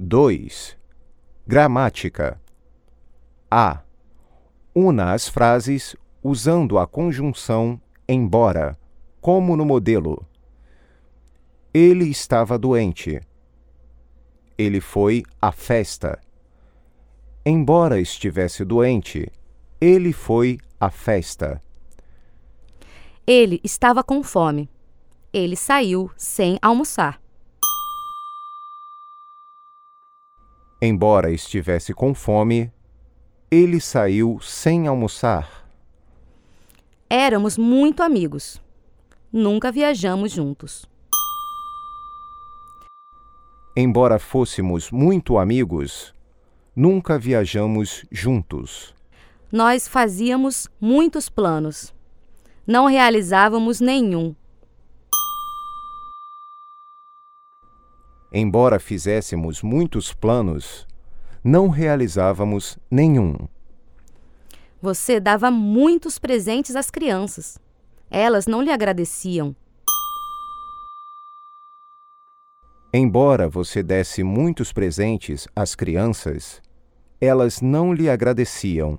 2. Gramática. A. Una as frases usando a conjunção embora, como no modelo. Ele estava doente. Ele foi à festa. Embora estivesse doente, ele foi à festa. Ele estava com fome. Ele saiu sem almoçar. Embora estivesse com fome, ele saiu sem almoçar. Éramos muito amigos. Nunca viajamos juntos. Embora fôssemos muito amigos, nunca viajamos juntos. Nós fazíamos muitos planos. Não realizávamos nenhum. Embora fizéssemos muitos planos, não realizávamos nenhum. Você dava muitos presentes às crianças. Elas não lhe agradeciam. Embora você desse muitos presentes às crianças, elas não lhe agradeciam.